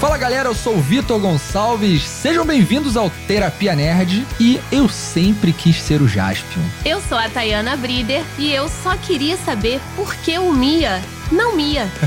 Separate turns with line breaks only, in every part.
Fala galera, eu sou o Vitor Gonçalves. Sejam bem-vindos ao Terapia Nerd e eu sempre quis ser o Jaspion.
Eu sou a Tayana Brider e eu só queria saber por que o Mia não Mia.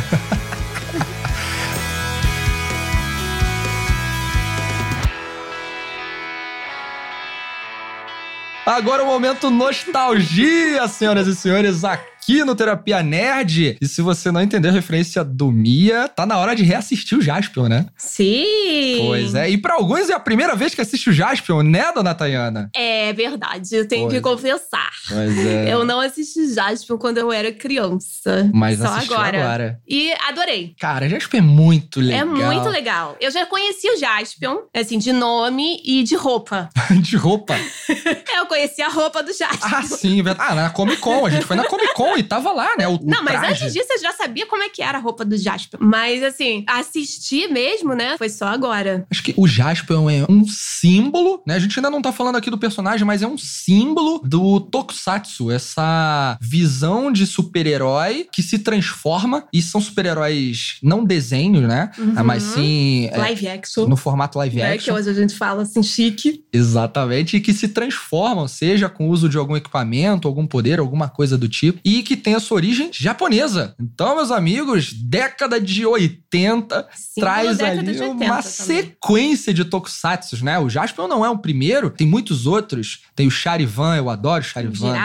Agora o momento nostalgia, senhoras e senhores, aqui aqui no Terapia Nerd. E se você não entendeu a referência do Mia, tá na hora de reassistir o Jaspion, né?
Sim!
Pois é. E para alguns é a primeira vez que assiste o Jaspion, né, dona Tayana?
É verdade, eu tenho pois que é. confessar.
Pois é.
Eu não assisti Jaspion quando eu era criança.
Mas
Só
agora. agora.
E adorei.
Cara, Jaspion é muito legal.
É muito legal. Eu já conheci o Jaspion, assim, de nome e de roupa.
de roupa?
eu conheci a roupa do Jaspion.
Ah, sim. Ah, na Comic Con. A gente foi na Comic Con e tava lá, né? O,
não,
o
mas antes disso eu já sabia como é que era a roupa do Jasper. Mas assim, assistir mesmo, né? Foi só agora.
Acho que o Jasper é um símbolo, né? A gente ainda não tá falando aqui do personagem, mas é um símbolo do Tokusatsu, essa visão de super-herói que se transforma e são super-heróis não desenhos, né? Uhum. Mas sim.
É, live é, action.
No formato live
é,
action.
Que hoje a gente fala assim, chique.
Exatamente. E que se transformam, seja com o uso de algum equipamento, algum poder, alguma coisa do tipo. E que tem a sua origem japonesa. Então, meus amigos, década de 80 Sim, traz ali 80 uma também. sequência de tokusatsu, né? O Jaspion não é o primeiro, tem muitos outros. Tem o Charivan, eu adoro o Charivan.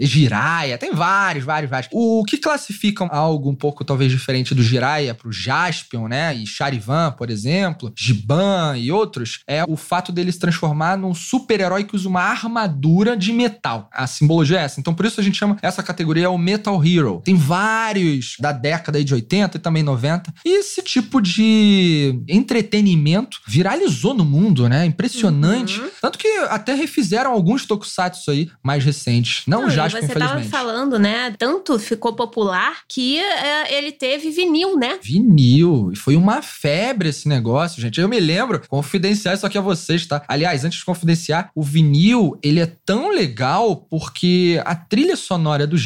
Jiraiya,
tem vários, vários, vários. O que classificam algo um pouco talvez diferente do Jiraiya pro Jaspion, né? E Charivan, por exemplo, Giban e outros, é o fato dele se transformar num super-herói que usa uma armadura de metal. A simbologia é essa. Então, por isso a gente chama essa categoria o Metal Hero. Tem vários da década de 80 e também 90. E esse tipo de entretenimento viralizou no mundo, né? Impressionante. Uhum. Tanto que até refizeram alguns tokusatsu aí mais recentes. Não, Não já,
você
infelizmente.
tava falando, né? Tanto ficou popular que é, ele teve vinil, né?
Vinil. E foi uma febre esse negócio, gente. Eu me lembro, confidenciar isso aqui a vocês, tá? Aliás, antes de confidenciar, o vinil, ele é tão legal porque a trilha sonora do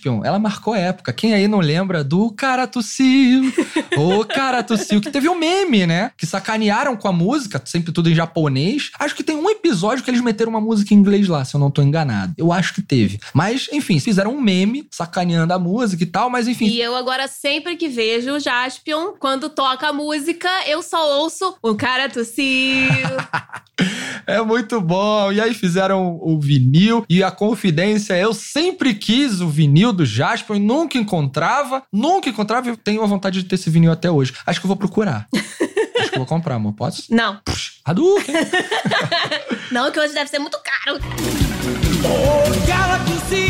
Jaspion, ela marcou época. Quem aí não lembra do cara tossiu? o cara tossiu, que teve um meme, né? Que sacanearam com a música, sempre tudo em japonês. Acho que tem um episódio que eles meteram uma música em inglês lá, se eu não tô enganado. Eu acho que teve. Mas, enfim, fizeram um meme sacaneando a música e tal, mas enfim.
E eu agora sempre que vejo o Jaspion, quando toca a música, eu só ouço o cara tossiu.
é muito bom. E aí fizeram o vinil e a confidência, eu sempre quis o vinil do Jasper e nunca encontrava, nunca encontrava e tenho a vontade de ter esse vinil até hoje. Acho que eu vou procurar. Acho que eu vou comprar, amor. Pode?
Não.
Puxa, Hadouken!
Não, que hoje deve ser muito caro.
Oh,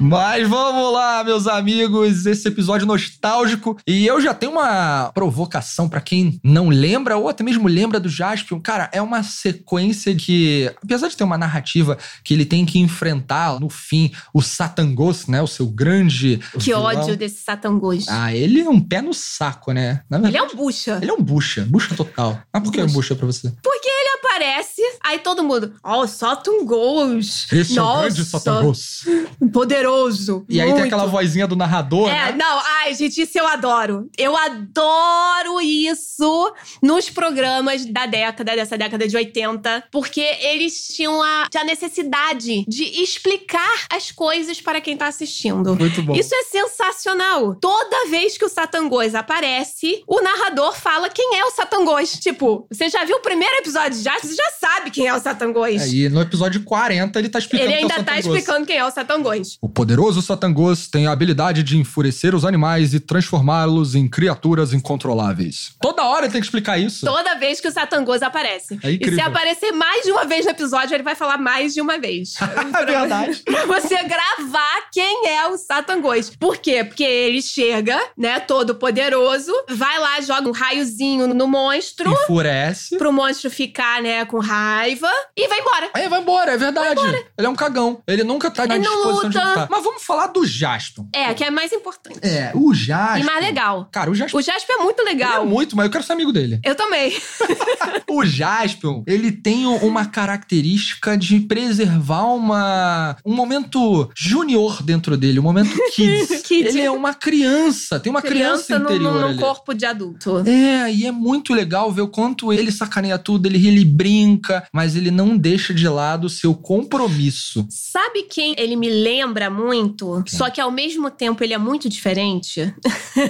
Mas vamos lá, meus amigos, esse episódio nostálgico. E eu já tenho uma provocação para quem não lembra ou até mesmo lembra do Jaspion. Cara, é uma sequência que, apesar de ter uma narrativa que ele tem que enfrentar no fim o Satangos, né? O seu grande.
Que vilão. ódio desse Satangos.
Ah, ele é um pé no saco, né?
Verdade, ele é um bucha.
Ele é um bucha, bucha total. Ah, por que é um bucha pra você?
Porque aparece, aí todo mundo, ó, oh, Satangos.
Esse Nossa, é o grande Satangos.
Poderoso poderoso.
E aí tem aquela vozinha do narrador.
É,
né?
não, ai, gente, isso eu adoro. Eu adoro isso nos programas da década, dessa década de 80, porque eles tinham a, a necessidade de explicar as coisas para quem tá assistindo.
Muito bom.
Isso é sensacional. Toda vez que o Satangos aparece, o narrador fala quem é o Satangos. Tipo, você já viu o primeiro episódio já? Você já sabe quem é o Satangos.
É, e no episódio 40 ele tá explicando
Ele ainda
é
tá explicando quem é o Satangos.
O poderoso Satangos tem a habilidade de enfurecer os animais e transformá-los em criaturas incontroláveis. Toda hora ele tem que explicar isso.
Toda vez que o Satangos aparece.
É incrível.
E se aparecer mais de uma vez no episódio, ele vai falar mais de uma vez.
é verdade.
pra você gravar quem é o Satangos. Por quê? Porque ele chega, né, todo poderoso, vai lá, joga um raiozinho no monstro.
Enfurece.
Pro monstro ficar, né, né, com raiva e vai embora.
Aí vai embora, é verdade. Ele é um cagão. Ele nunca tá na
Ele
disposição de
luta.
lutar. Mas vamos falar do Jaspion.
É, que é mais importante.
É, o Jaspion.
E mais legal.
Cara, o Jaspion
O Jasper é muito
ele é
legal.
muito, mas eu quero ser amigo dele.
Eu também.
O Jaspion, ele tem uma característica de preservar uma um momento junior dentro dele, um momento kids.
Kid.
Ele é uma criança, tem uma criança,
no,
interior
no, no
ali.
corpo de adulto.
É, e é muito legal ver o quanto ele sacaneia tudo, ele brinca, mas ele não deixa de lado o seu compromisso.
Sabe quem ele me lembra muito? Só que ao mesmo tempo ele é muito diferente?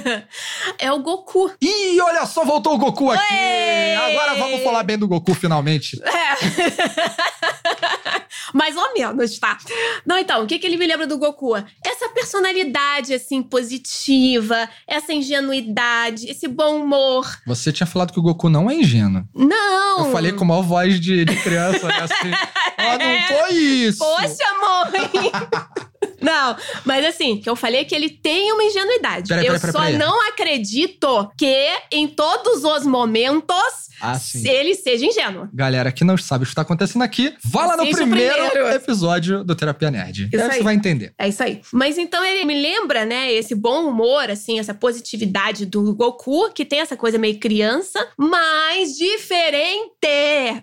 é o Goku.
Ih, olha só, voltou o Goku aqui! Agora vamos falar bem do Goku finalmente.
É. Mais ou menos, tá? Não, então, o que, que ele me lembra do Goku? Essa personalidade, assim, positiva, essa ingenuidade, esse bom humor.
Você tinha falado que o Goku não é ingênuo.
Não!
Eu falei com maior voz de, de criança, né? Assim, ah, não foi isso!
Poxa, mãe! Não, mas assim, que eu falei que ele tem uma ingenuidade. Eu só não acredito que em todos os momentos
Ah,
ele seja ingênuo.
Galera que não sabe o que está acontecendo aqui, vá lá no primeiro,
primeiro.
episódio do Terapia Nerd.
Isso
aí você
aí.
vai entender.
É isso aí. Mas então ele me lembra, né, esse bom humor, assim, essa positividade do Goku, que tem essa coisa meio criança, mas diferente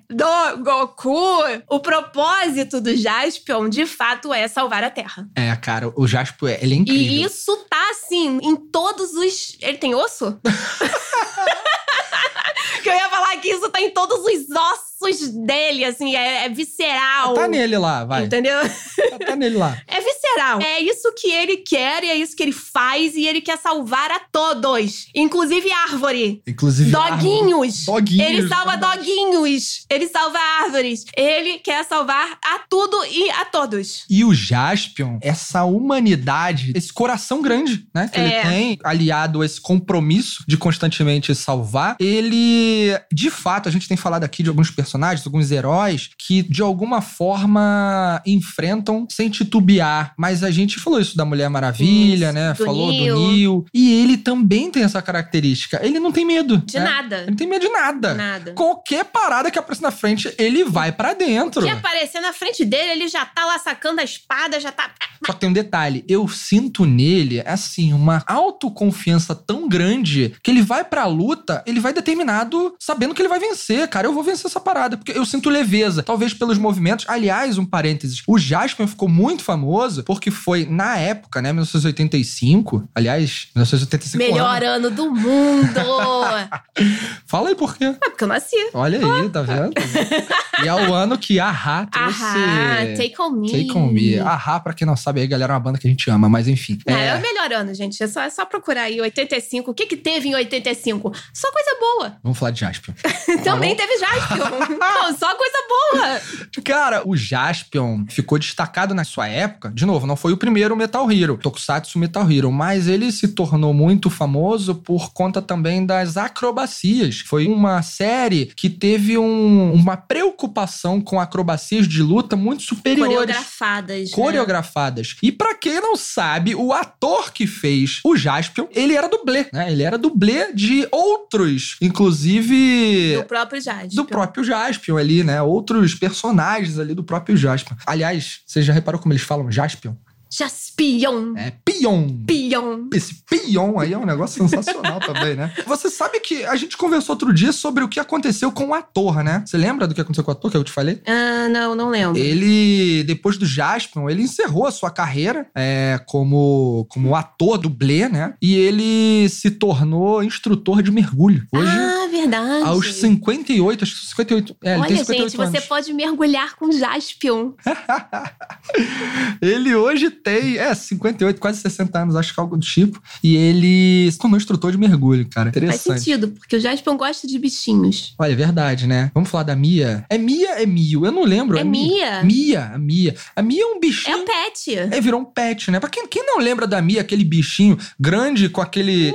do Goku. O propósito do Jaspion, de fato, é salvar a Terra.
É, cara, o Jasper, ele é incrível.
E isso tá assim, em todos os. Ele tem osso? que eu ia falar que isso tá em todos os ossos dele, assim, é, é visceral.
Tá nele lá, vai.
Entendeu?
Tá, tá nele lá.
É visceral. É isso que ele quer e é isso que ele faz e ele quer salvar a todos. Inclusive árvore.
Inclusive.
Doguinhos.
Doguinhos.
Ele salva doguinhos. Ele salva árvores. Ele quer salvar a tudo e a todos.
E o Jaspion, essa humanidade, esse coração grande, né? Que ele
É.
tem, aliado a esse compromisso de constantemente salvar, ele, de fato, a gente tem falado aqui de alguns personagens, alguns heróis, que de alguma forma enfrentam sem titubear. Mas a gente falou isso da Mulher Maravilha,
Isso,
né?
do
falou
Neo.
do Neil. E ele também tem essa característica. Ele não tem medo.
De
né?
nada.
Ele não tem medo de nada.
Nada.
Qualquer parada que aparece na frente, ele vai pra dentro.
Que aparecer na frente dele, ele já tá lá sacando a espada, já tá.
Só que tem um detalhe, eu sinto nele, assim, uma autoconfiança tão grande que ele vai pra luta, ele vai determinado, sabendo que ele vai vencer, cara. Eu vou vencer essa parada, porque eu sinto leveza. Talvez pelos movimentos. Aliás, um parênteses, o Jasper ficou muito famoso porque foi, na época, né, 1985. Aliás, 1985.
Melhor
ano.
ano do mundo!
Fala aí por quê.
é porque eu nasci.
Olha aí, tá vendo? e é o ano que a Ra trouxe.
Ahá, take on me.
Take on me. A Ra, pra quem não sabe aí, galera, é uma banda que a gente ama, mas enfim.
Não,
É,
é o melhor ano, gente. É só, é só procurar aí 85. O que que teve em 85? Só coisa boa.
Vamos falar de Jaspion.
Também teve Jaspion. Não, só coisa boa.
Cara, o Jaspion ficou destacado na sua época. De novo, não foi o primeiro Metal Hero, Tokusatsu Metal Hero, mas ele se tornou muito famoso por conta também das acrobacias. Foi uma série que teve um- uma preocupação com acrobacias de luta muito superiores.
Coreografadas. né?
Coreografadas. E pra quem não sabe, o ator que fez o Jaspion, ele era dublê, né? Ele era dublê de outros, inclusive
Do próprio Jaspion.
do próprio Jaspion ali, né? Outros personagens ali do próprio Jaspion. Aliás, você já reparou como eles falam Jaspion?
Jaspion.
É Pion.
Pion.
Esse Pion aí é um negócio sensacional também, né? Você sabe que a gente conversou outro dia sobre o que aconteceu com o ator, né? Você lembra do que aconteceu com o ator que eu te falei?
Ah, não, não lembro.
Ele, depois do Jaspion, ele encerrou a sua carreira é, como, como ator dublê, né? E ele se tornou instrutor de mergulho. Hoje,
ah, verdade.
aos 58, acho que 58. É, ele
Olha,
tem 58
gente, você
anos.
pode mergulhar com Jaspion.
Ele hoje tem, é, 58, quase 60 anos, acho que algo do tipo. E ele se tornou instrutor de mergulho, cara.
Faz
Interessante.
sentido, porque o Jaspion gosta de bichinhos.
Olha, é verdade, né? Vamos falar da Mia. É Mia, é Mio? Eu não lembro.
É Mia.
Mia, a Mia. A Mia é um
É
bichinho.
o pet.
É, virou um pet, né? Pra quem, quem não lembra da Mia, aquele bichinho grande com aquele.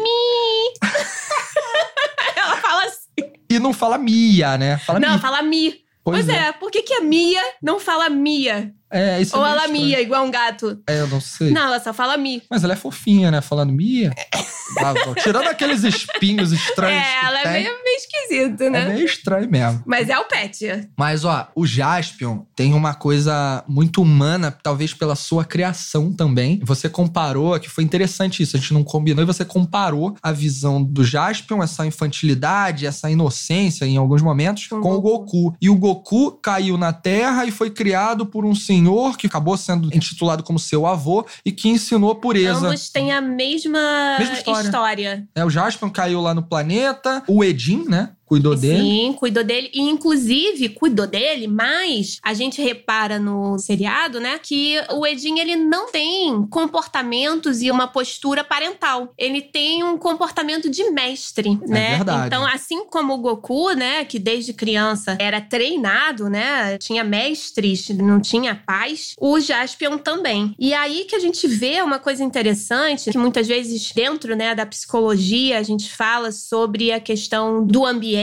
Ela fala assim.
E não fala Mia, né? Fala
não,
Mia.
fala Mi. Pois, é. por que, que a Mia não fala Mia?
É, isso é
Ou
meio
ela
estranho.
mia, igual um gato.
É, eu não sei.
Não, ela só fala mi.
Mas ela é fofinha, né? Falando Mia. Ah, Tirando aqueles espinhos estranhos.
É, ela é meio, meio esquisita,
é
né?
meio estranho mesmo.
Mas é o pet.
Mas, ó, o Jaspion tem uma coisa muito humana, talvez pela sua criação também. Você comparou, que foi interessante isso, a gente não combinou, e você comparou a visão do Jaspion, essa infantilidade, essa inocência em alguns momentos,
Com o
com o Goku. E o Goku caiu na Terra e foi criado por um senhor que acabou sendo intitulado como seu avô e que ensinou pureza.
Ambos têm a mesma,
Mesma história.
história.
É, o Jaspion caiu lá no planeta, o Edin, né? Cuidou dele.
Sim, cuidou dele. E, inclusive, cuidou dele, mas a gente repara no seriado, né, que o Edin, ele não tem comportamentos e uma postura parental. Ele tem um comportamento de mestre, né?
verdade.
Então, assim como o Goku, né, que desde criança era treinado, né, tinha mestres, não tinha pais, o Jaspion também. E aí que a gente vê uma coisa interessante, que muitas vezes dentro, né, da psicologia, a gente fala sobre a questão do ambiente,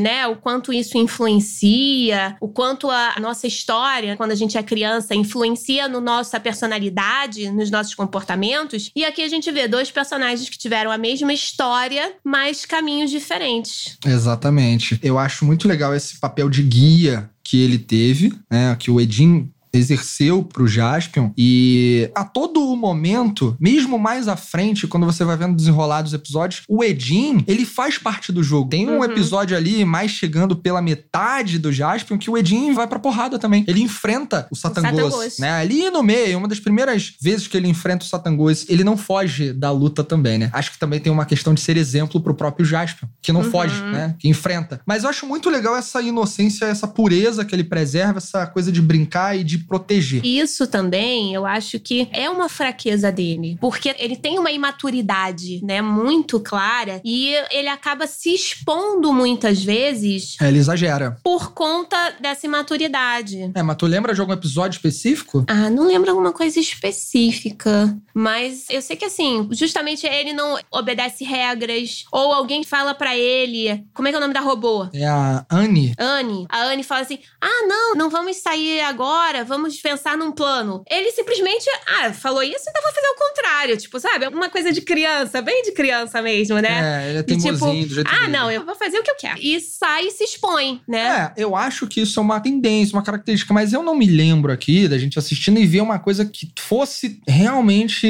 né? O quanto isso influencia, o quanto a nossa história, quando a gente é criança, influencia no nossa personalidade, nos nossos comportamentos. E aqui a gente vê dois personagens que tiveram a mesma história, mas caminhos diferentes.
Exatamente. Eu acho muito legal esse papel de guia que ele teve, né? Que o Edin exerceu pro Jaspion e a todo o momento, mesmo mais à frente, quando você vai vendo desenrolar dos episódios, o Edin, ele faz parte do jogo. Tem um
Uhum.
episódio ali, mais chegando pela metade do Jaspion, que o Edin vai pra porrada também. Ele enfrenta o Satangos. né? Ali no meio, uma das primeiras vezes que ele enfrenta o Satangos, ele não foge da luta também, né? Acho que também tem uma questão de ser exemplo pro próprio Jaspion, que não
Uhum.
foge, né? Que enfrenta. Mas eu acho muito legal essa inocência, essa pureza que ele preserva, essa coisa de brincar e de proteger.
Isso também, eu acho que é uma fraqueza dele, porque ele tem uma imaturidade, né, muito clara e ele acaba se expondo muitas vezes
É, ele exagera.
por conta dessa imaturidade.
É, mas tu lembra de algum episódio específico?
Ah, não lembro alguma coisa específica. Mas eu sei que assim, justamente ele não obedece regras. Ou alguém fala pra ele. Como é que é o nome da robô?
É a Anne.
Anne. A Anne fala assim: ah, não, não vamos sair agora, vamos pensar num plano. Ele simplesmente, ah, falou isso, então vou fazer o contrário. Tipo, sabe? Uma coisa de criança, bem de criança mesmo, né?
É, ele é
tipo,
teimosinho do jeito
ah,
dele.
não, eu vou fazer o que eu quero. E sai e se expõe, né?
É, eu acho que isso é uma tendência, uma característica, mas eu não me lembro aqui da gente assistindo e ver uma coisa que fosse realmente.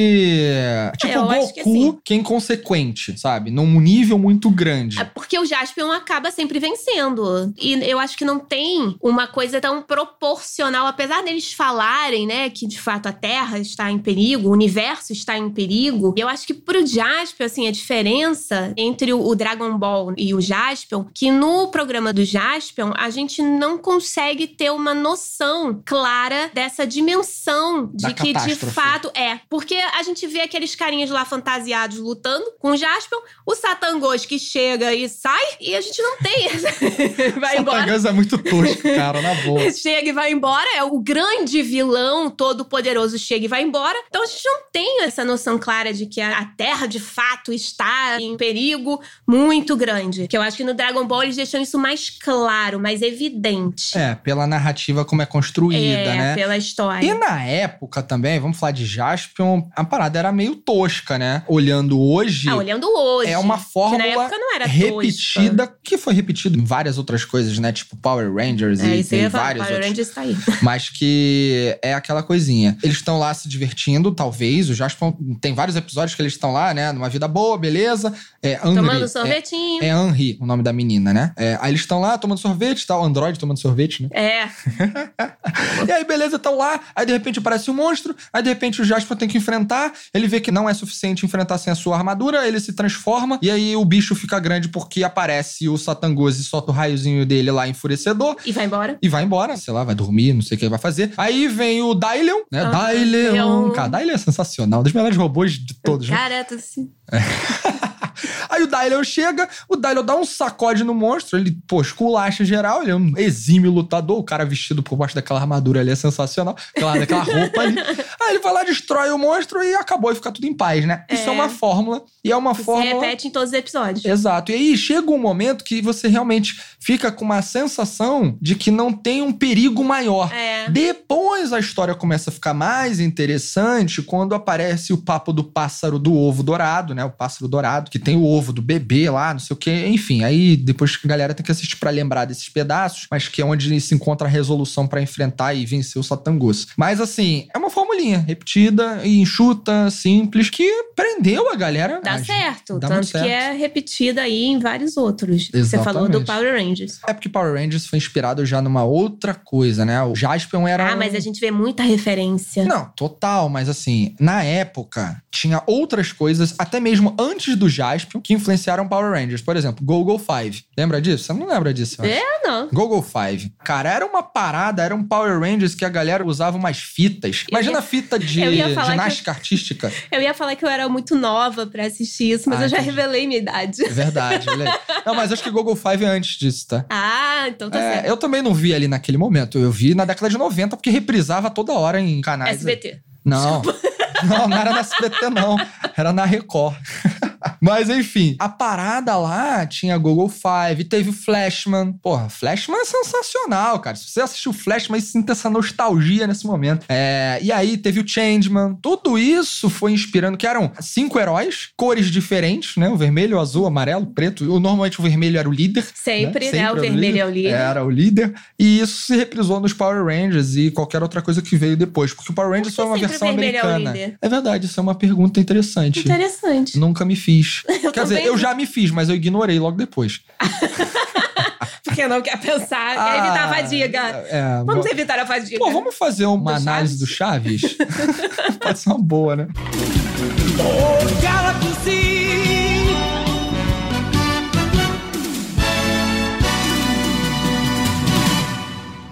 Tipo,
eu acho que
Goku,
sim.
que é inconsequente, sabe? Num nível muito grande.
É porque o Jaspion acaba sempre vencendo. E eu acho que não tem uma coisa tão proporcional, apesar deles falarem, né, que de fato a Terra está em perigo, o universo está em perigo. Eu acho que pro Jaspion, assim, a diferença entre o Dragon Ball e o Jaspion, que no programa do Jaspion, a gente não consegue ter uma noção clara dessa dimensão de
Da
que de fato é. Porque a gente vê aqueles carinhas lá fantasiados lutando com o Jaspion, o Satangos que chega e sai, e a gente não tem. vai embora.
Satangans é muito tosco, cara, na boa.
Chega e vai embora, é o grande vilão todo poderoso chega e vai embora. Então a gente não tem essa noção clara de que a Terra de fato está em perigo muito grande. Que eu acho que no Dragon Ball eles deixam isso mais claro, mais evidente.
É, pela narrativa como é construída,
É,
né?
pela história.
E na época também, vamos falar de Jaspion, a parada era meio tosca, né? Olhando hoje,
Ah, olhando hoje.
é uma
Que
fórmula
na época não era
repetida, que foi repetido em várias outras coisas, né? Tipo Power Rangers
tosca. É,
e tem vários
Power
outros.
Rangers tá aí.
Mas que é aquela coisinha. Eles estão lá se divertindo, talvez. O Jaspion tem vários episódios que eles estão lá, né? Numa vida boa, beleza. É, Henri,
Tomando
é-
sorvetinho.
É, Henri, o nome da menina, né? É, aí eles estão lá tomando sorvete, tá? O Android tomando sorvete, né?
É.
E aí, beleza, estão lá. Aí, de repente, aparece um monstro. Aí, de repente, o Jasper tem que enfrentar. Ele vê que não é suficiente enfrentar sem a sua armadura. Ele se transforma. E aí, o bicho fica grande porque aparece o Satangos e solta o raiozinho dele lá, enfurecedor.
E vai embora.
E vai embora, sei lá, vai dormir, não sei o que ele vai fazer. Aí vem o Dailion, né?
Ah,
Dailion. Cara, Dailion é sensacional. Um dos melhores robôs de todos, né?
Cara, tô assim.
Aí o Dylion chega, o Dylion dá um sacode no monstro, ele, pô, esculacha geral, ele é um exímio lutador, o cara vestido por baixo daquela armadura ali é sensacional, aquela, daquela roupa ali. Aí ele vai lá, destrói o monstro e acabou, e fica tudo em paz, né? Isso é
É.
uma fórmula, e é uma
Se
fórmula...
repete em todos os episódios.
Exato. E aí chega um momento que você realmente fica com uma sensação de que não tem um perigo maior.
É.
Depois a história começa a ficar mais interessante quando aparece o papo do pássaro do ovo dourado, né? O pássaro dourado, que tem o ovo do bebê lá, não sei o quê. Enfim, aí depois a galera tem que assistir pra lembrar desses pedaços, mas que é onde se encontra a resolução pra enfrentar e vencer o Satangos. Mas assim, é uma formulinha repetida e enxuta, simples, que prendeu a galera.
Dá
a-
certo.
dá
Tanto
certo.
que é repetida aí em vários outros. Você falou do
Exatamente.
Power Rangers.
É porque Power Rangers foi inspirado já numa outra coisa, né? O Jaspion era.
Ah,
um-
mas a gente vê muita referência.
Não, total, mas assim, na época, tinha outras coisas, até mesmo antes do Jaspion, que influenciaram Power Rangers. Por exemplo, Google Five. Lembra disso? Você não lembra disso? eu.
É, não.
Google Five. Cara, era uma parada, era um Power Rangers que a galera usava umas fitas.
Eu
Imagina
ia-
a fita de
eu
ginástica artística.
Eu ia falar que eu era muito nova pra assistir isso, mas
Ah,
eu já
entendi.
revelei minha idade.
É verdade. Não, mas acho que Google Five é antes disso, tá?
Ah, então tá
É,
certo.
eu também não vi ali naquele momento. Eu vi na década de 90, porque reprisava toda hora em canais.
SBT.
Não. Não, não era na SBT, não. Era na Record. Mas enfim, a parada lá tinha Google Five, teve o Flashman. Porra, Flashman é sensacional, cara. Se você assistiu Flashman, sinta essa nostalgia nesse momento. É, e aí teve o Changeman. Tudo isso foi inspirando, que eram cinco heróis, cores diferentes, né? O vermelho, o azul, o amarelo, o preto. O- Normalmente o vermelho era o líder.
Sempre, né?
Sempre
O
era o
vermelho é o líder.
Era o líder. E isso se reprisou nos Power Rangers e qualquer outra coisa que veio depois. Porque o Power Rangers foi uma
o
versão
vermelho é
É verdade, isso é uma pergunta interessante.
Interessante.
Nunca me fiz.
Eu
Quer dizer, eu já me fiz, mas eu ignorei logo depois.
Porque não quer pensar, quer evitar a fadiga.
É,
Vamos evitar a fadiga.
Pô, vamos fazer uma
Do
análise do Chaves? Pode ser uma boa, né?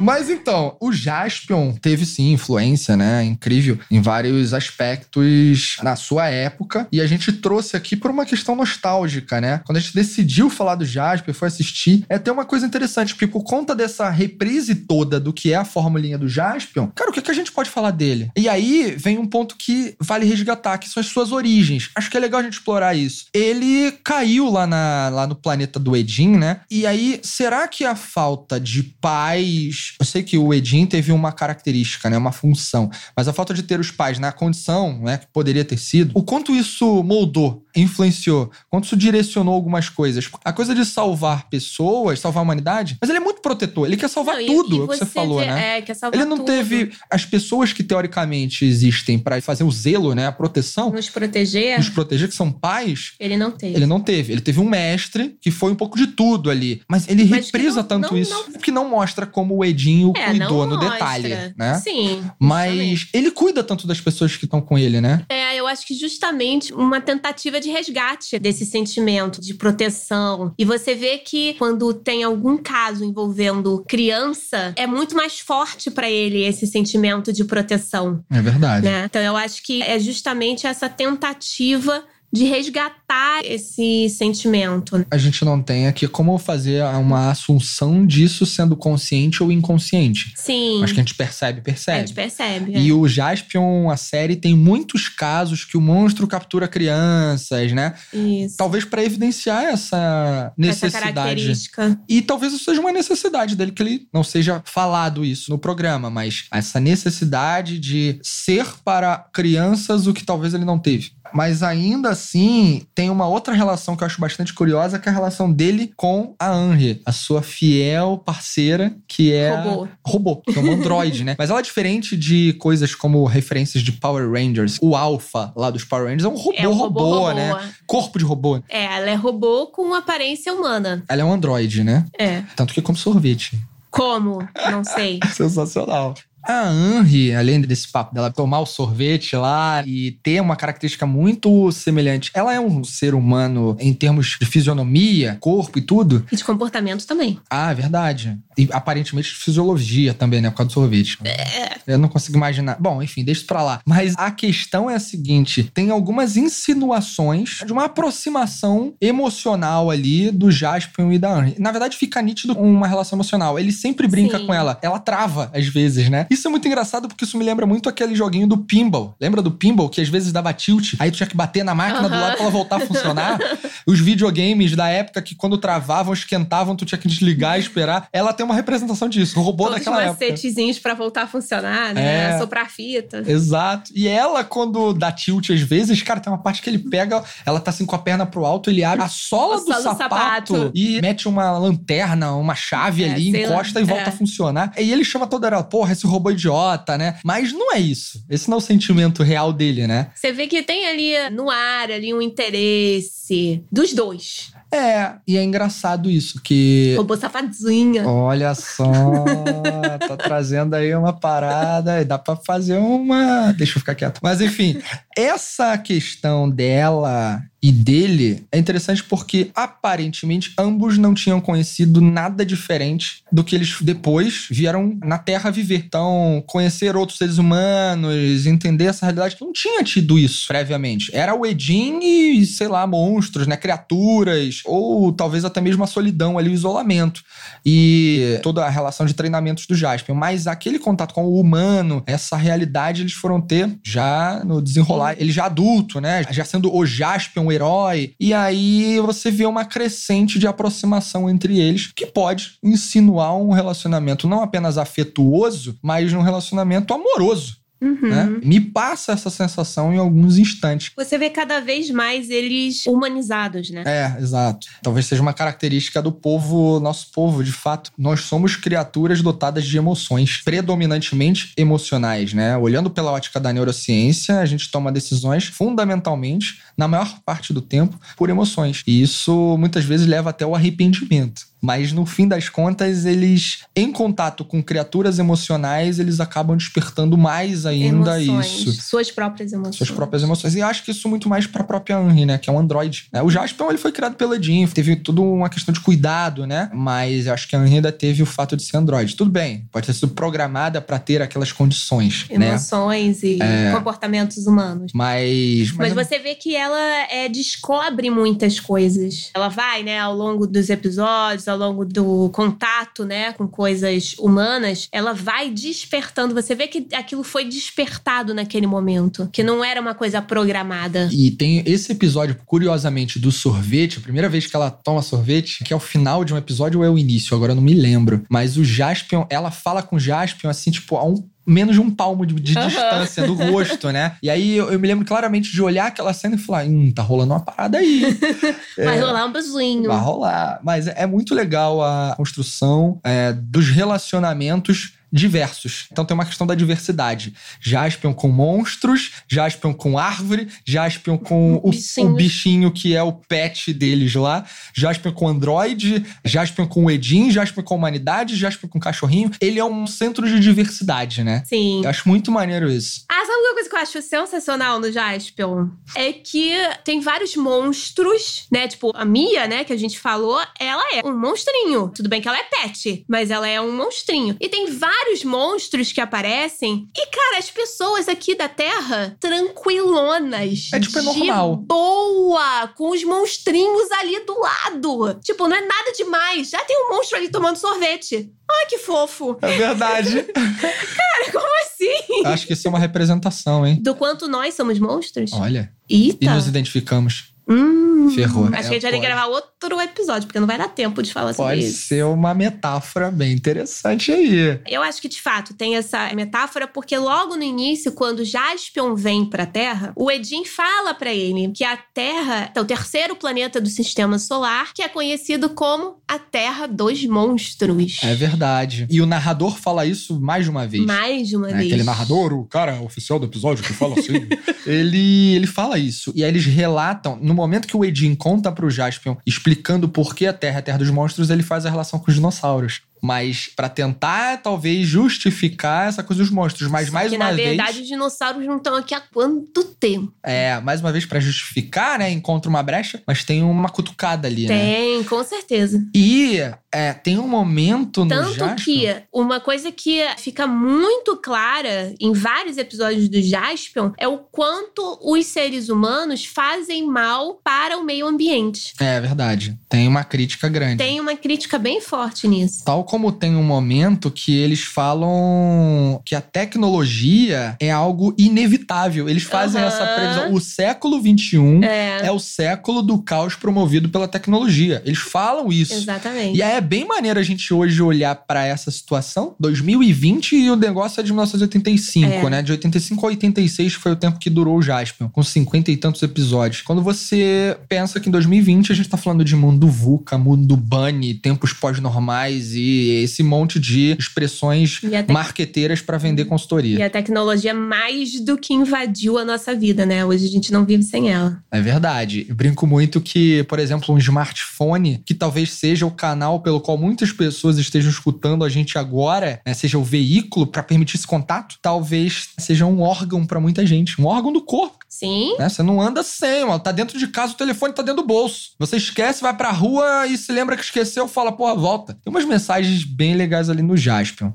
Mas então, o Jaspion teve sim influência, né? Incrível em vários aspectos na sua época. E a gente trouxe aqui por uma questão nostálgica, né? Quando a gente decidiu falar do Jaspion, foi assistir, é até uma coisa interessante, porque por conta dessa reprise toda do que é a formulinha do Jaspion, cara, o que, que a gente pode falar dele? E aí vem um ponto que vale resgatar, que são as suas origens. Acho que é legal a gente explorar isso. Ele caiu lá, na, lá no planeta do Edin, né? E aí, será que a falta de pais. Eu sei que o Edin teve uma característica, né? Uma função. Mas a falta de ter os pais na condição, né? Que poderia ter sido. O quanto isso moldou, influenciou, quanto isso direcionou algumas coisas. A coisa de salvar pessoas, salvar a humanidade. Mas ele é muito protetor. Ele quer salvar
Não, e-
tudo,
e
é o que você
você
falou,
vê-
né?
É, quer salvar
Ele não
tudo.
teve as pessoas que teoricamente existem pra fazer o zelo, né, a proteção,
Nos proteger,
nos proteger, que são pais.
ele não teve.
Ele não teve. Ele teve um mestre que foi um pouco de tudo ali. Mas ele
Mas que
reprisa
não-
tanto
não-
isso.
não-
Porque não mostra como o Edinho
É,
cuidou no
mostra.
detalhe, né?
Sim. justamente.
Mas ele cuida tanto das pessoas que estão com ele, né?
É, eu acho que justamente uma tentativa de resgate desse sentimento de proteção. E você vê que quando tem algum caso envolvendo criança, é muito mais forte pra ele esse sentimento de proteção,
É verdade.
né? Então eu acho que é justamente essa tentativa de resgatar esse sentimento.
A gente não tem aqui como fazer uma assunção disso sendo consciente ou inconsciente.
Sim.
Acho que a gente percebe,
a
percebe.
gente percebe. é.
E o Jaspion, a série, tem muitos casos que o monstro captura crianças, né?
Isso.
Talvez pra evidenciar essa
Essa
necessidade.
característica.
E talvez isso seja uma necessidade dele, que ele não seja falado isso no programa, mas essa necessidade de ser para crianças o que talvez ele não teve. Mas ainda assim, tem uma outra relação que eu acho bastante curiosa, que é a relação dele com a Anri, a sua fiel parceira, que é.
Robô.
Robô, que é um androide, né? Mas ela é diferente de coisas como referências de Power Rangers. O Alpha lá dos Power Rangers é um robô,
É um
robô,
robô, robô.
né? Corpo de robô.
É, ela é robô com aparência humana.
Ela é um androide, né?
É.
Tanto que come sorvete.
Como? Não sei.
Sensacional. A Henry, além desse papo dela tomar o sorvete lá e ter uma característica muito semelhante, ela é um ser humano em termos de fisionomia, corpo e tudo.
E de comportamento também.
Ah, verdade. E aparentemente de fisiologia também, né? Por causa do sorvete.
É.
Eu não consigo imaginar. Bom, enfim, deixa isso pra lá. Mas a questão é a seguinte: tem algumas insinuações de uma aproximação emocional ali do Jaspion e da Henry. Na verdade, fica nítido uma relação emocional. Ele sempre brinca
Sim.
com ela. Ela trava, às vezes, né? Isso é muito engraçado porque isso me lembra muito aquele joguinho do pinball. Lembra do pinball? Que às vezes dava tilt, aí tu tinha que bater na máquina do lado pra ela voltar a funcionar. Os videogames da época que quando travavam, esquentavam, tu tinha que desligar e esperar. Ela tem uma representação disso. O robô
Todos os
daquela época.
macetezinhos pra voltar a funcionar, né?
É.
Soprar fita.
Exato. E ela, quando dá tilt às vezes, cara, tem uma parte que ele pega, ela tá assim com a perna pro alto, ele abre a sola, do,
sola do
sapato,
sapato.
e mete uma lanterna, uma chave
É,
ali,
sei lá.
encosta e volta
É.
a funcionar. E ele chama toda hora, porra, esse robô idiota, né? Mas não é isso. Esse não é o sentimento real dele, né?
Você vê que tem ali no ar ali um interesse dos dois.
É, e é engraçado isso, que.
Robô safadinha.
Olha só, tá trazendo aí uma parada, e dá pra fazer uma. Deixa eu ficar quieto. Mas enfim, essa questão dela e dele é interessante porque aparentemente ambos não tinham conhecido nada diferente do que eles depois vieram na Terra viver. Então, conhecer outros seres humanos, entender essa realidade, não tinha tido isso previamente. Era o Edin e, sei lá, monstros, né, criaturas, ou talvez até mesmo a solidão ali, o isolamento e toda a relação de treinamentos do Jaspion. Mas aquele contato com o humano, essa realidade eles foram ter já no desenrolar, ele já adulto, né? Já sendo o Jaspion, herói. E aí você vê uma crescente de aproximação entre eles que pode insinuar um relacionamento não apenas afetuoso, mas um relacionamento amoroso.
Uhum.
Né? Me passa essa sensação em alguns instantes.
Você vê cada vez mais eles humanizados, né?
É, exato. Talvez seja uma característica do povo, nosso povo, de fato. Nós somos criaturas dotadas de emoções, predominantemente emocionais, né? Olhando pela ótica da neurociência, a gente toma decisões fundamentalmente, na maior parte do tempo, por emoções. E isso muitas vezes leva até o arrependimento. Mas no fim das contas, eles, em contato com criaturas emocionais, eles acabam despertando mais ainda
Emoções.
isso
Suas próprias emoções.
suas próprias emoções. E acho que isso muito mais pra própria Henry, né? Que é um androide. né? O Jaspion, ele foi criado pela Jean, teve tudo uma questão de cuidado, né? Mas acho que a Henry ainda teve o fato de ser androide. Tudo bem, pode ter sido programada pra ter aquelas condições, né?
Emoções e
É.
comportamentos humanos.
Mas...
Mas
mas
você vê que ela é, descobre muitas coisas. Ela vai, né, ao longo dos episódios, ao longo do contato, né, com coisas humanas, ela vai despertando. Você vê que aquilo foi despertado naquele momento, que não era uma coisa programada.
E tem esse episódio, curiosamente, do sorvete, a primeira vez que ela toma sorvete, que é o final de um episódio ou é o início, agora eu não me lembro. Mas o Jaspion, ela fala com o Jaspion assim, tipo, a um menos de um palmo de, de
Aham.
distância do rosto, né? E aí eu, eu me lembro claramente de olhar aquela cena e falar, hum, tá rolando uma parada aí.
Vai rolar um beijinho.
Vai rolar. Mas é muito legal a construção é, dos relacionamentos diversos. Então tem uma questão da diversidade. Jaspion com monstros, Jaspion com árvore, Jaspion com o, o bichinho que é o pet deles lá, Jaspion com android, Jaspion com o Edin, Jaspion com humanidade, Jaspion com cachorrinho. Ele é um centro de diversidade, né?
Sim.
Eu acho muito maneiro isso.
Ah, sabe uma coisa que eu acho sensacional no Jaspion? É que tem vários monstros, né? Tipo, a Mia, né, que a gente falou, ela é um monstrinho. Tudo bem que ela é pet, mas ela é um monstrinho. E tem vários monstros que aparecem. E, cara, as pessoas aqui da Terra, tranquilonas.
É, tipo, é
de
normal.
boa, com os monstrinhos ali do lado. Tipo, não é nada demais. Já tem um monstro ali tomando sorvete. Ai, que fofo.
É verdade.
Cara, como assim?
acho que isso é uma representação, hein?
Do quanto nós somos monstros?
Olha.
Eita.
E nos identificamos.
Hum.
Ferrou.
Acho
É,
que a gente vai ter que
pode.
gravar outro episódio, porque não vai dar tempo de falar sobre
Pode
isso.
ser uma metáfora bem interessante aí.
Eu acho que de fato tem essa metáfora porque logo no início, quando Jaspion vem pra Terra, o Edin fala pra ele que a Terra é o terceiro planeta do sistema solar, que é conhecido como a Terra dos Monstros.
É verdade. E o narrador fala isso mais de uma vez.
Mais de uma
né?
vez.
Aquele narrador, o cara oficial do episódio que fala assim. ele, ele fala isso. E aí eles relatam, no momento que o Edin conta pro Jaspion, explicando por que a Terra é a Terra dos Monstros, ele faz a relação com os dinossauros. Mas para tentar talvez justificar essa coisa dos monstros. Mas
Só
mais
que,
uma
na
vez.
verdade, os dinossauros não estão aqui há quanto tempo?
É, mais uma vez para justificar, né? Encontra uma brecha, mas tem uma cutucada ali, né?
Tem, com certeza.
E é, tem um momento no
Tanto que uma coisa que fica muito clara em vários episódios do Jaspion é o quanto os seres humanos fazem mal para o meio ambiente.
É verdade. Tem uma crítica grande.
Tem uma crítica bem forte nisso.
Tal como tem um momento que eles falam que a tecnologia é algo inevitável. Eles fazem
Aham.
essa previsão. O século XXI
É,
é o século do caos promovido pela tecnologia. Eles falam isso.
exatamente.
E aí é bem maneiro a gente hoje olhar pra essa situação. 2020 e o negócio é de 1985,
É.
né? De 85 a 86 foi o tempo que durou o Jaspion, com 50 e tantos episódios. Quando você pensa que em 2020 a gente tá falando de mundo VUCA, mundo Bunny, tempos pós-normais e esse monte de expressões
E tec-
marqueteiras pra vender consultoria.
e a tecnologia mais do que invadiu a nossa vida, né? Hoje a gente não vive sem ela.
É verdade. Eu brinco muito que, por exemplo, um smartphone, que talvez seja o canal pelo qual muitas pessoas estejam escutando a gente agora, né, seja o veículo para permitir esse contato, talvez seja um órgão para muita gente, um órgão do corpo.
Sim.
Né? Você não anda sem, ó, tá dentro de casa, o telefone tá dentro do bolso. Você esquece, vai pra rua e se lembra que esqueceu, fala, porra, volta. Tem umas mensagens bem legais ali no Jaspion.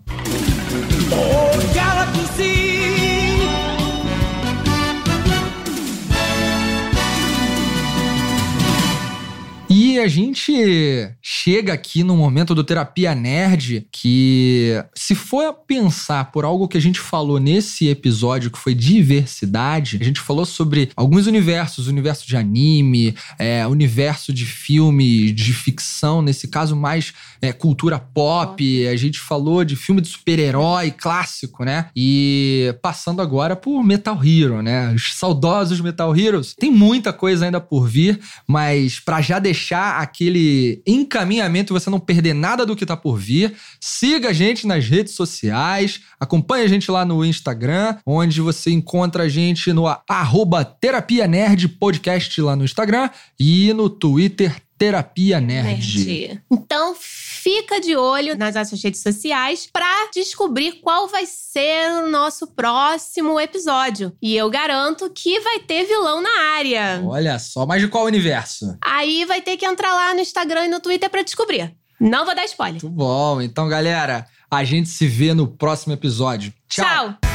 Oh, Galaxy!
A gente chega aqui no momento do Terapia Nerd que, se for pensar por algo que a gente falou nesse episódio, que foi diversidade, a gente falou sobre alguns universos, universo de anime, é, universo de filme, de ficção, nesse caso mais é, cultura pop, a gente falou de filme de super-herói clássico, né? E passando agora por Metal Hero, né? Os saudosos Metal Heroes. Tem muita coisa ainda por vir, mas pra já deixar aquele encaminhamento você não perder nada do que tá por vir, siga a gente nas redes sociais, acompanhe a gente lá no Instagram, onde você encontra a gente no arroba Terapia Nerd Podcast lá no Instagram e no Twitter Terapia Nerd.
Nerd. Então fica de olho nas nossas redes sociais pra descobrir qual vai ser o nosso próximo episódio. E eu garanto que vai ter vilão na área.
Olha só, mas de qual universo?
Aí vai ter que entrar lá no Instagram e no Twitter pra descobrir. Não vou dar spoiler.
Muito bom. Então, galera, a gente se vê no próximo episódio. Tchau.
Tchau.